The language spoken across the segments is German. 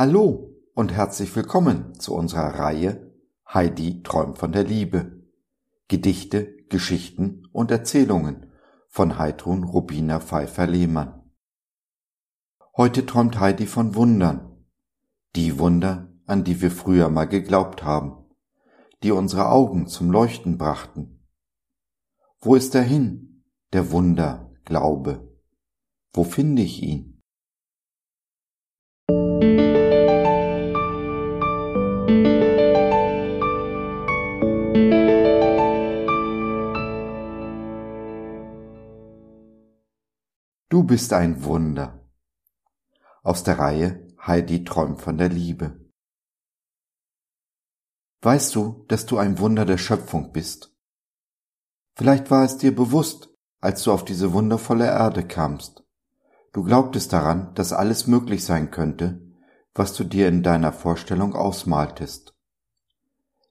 Hallo und herzlich willkommen zu unserer Reihe Heidi träumt von der Liebe. Gedichte, Geschichten und Erzählungen von Heidrun Rubina Pfeiffer-Lehmann. Heute träumt Heidi von Wundern. Die Wunder, an die wir früher mal geglaubt haben, die unsere Augen zum Leuchten brachten. Wo ist er hin, der Wunder, Glaube? Wo finde ich ihn? Du bist ein Wunder. Aus der Reihe Heidi träumt von der Liebe. Weißt du, dass du ein Wunder der Schöpfung bist? Vielleicht war es dir bewusst, als du auf diese wundervolle Erde kamst. Du glaubtest daran, dass alles möglich sein könnte, was du dir in deiner Vorstellung ausmaltest.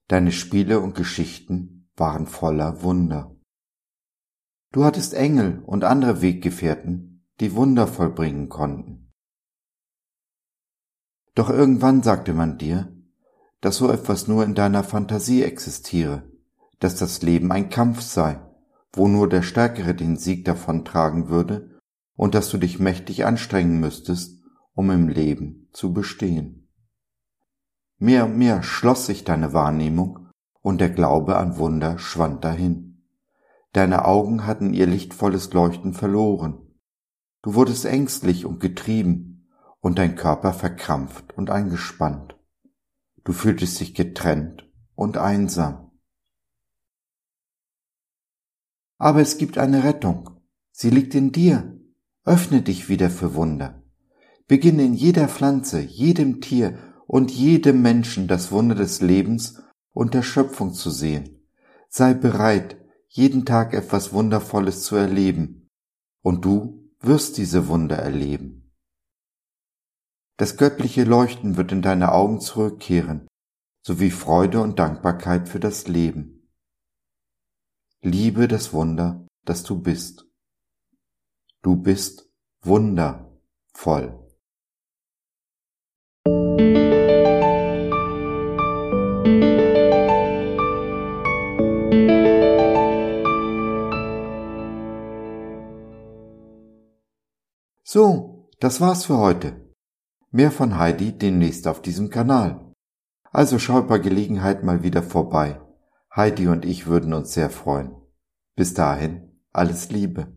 Deine Spiele und Geschichten waren voller Wunder. Du hattest Engel und andere Weggefährten, die Wunder vollbringen konnten. Doch irgendwann sagte man dir, dass so etwas nur in deiner Fantasie existiere, dass das Leben ein Kampf sei, wo nur der Stärkere den Sieg davontragen würde und dass du dich mächtig anstrengen müsstest, um im Leben zu bestehen. Mehr und mehr schloss sich deine Wahrnehmung und der Glaube an Wunder schwand dahin. Deine Augen hatten ihr lichtvolles Leuchten verloren Du wurdest ängstlich und getrieben und dein Körper verkrampft und eingespannt. Du fühltest dich getrennt und einsam. Aber es gibt eine Rettung. Sie liegt in dir. Öffne dich wieder für Wunder. Beginne in jeder Pflanze, jedem Tier und jedem Menschen das Wunder des Lebens und der Schöpfung zu sehen. Sei bereit, jeden Tag etwas Wundervolles zu erleben. Und du wirst diese Wunder erleben. Das göttliche Leuchten wird in deine Augen zurückkehren, sowie Freude und Dankbarkeit für das Leben. Liebe das Wunder, das du bist. Du bist wundervoll. So, das war's für heute. Mehr von Heidi demnächst auf diesem Kanal. Also schaut bei Gelegenheit mal wieder vorbei. Heidi und ich würden uns sehr freuen. Bis dahin, alles Liebe.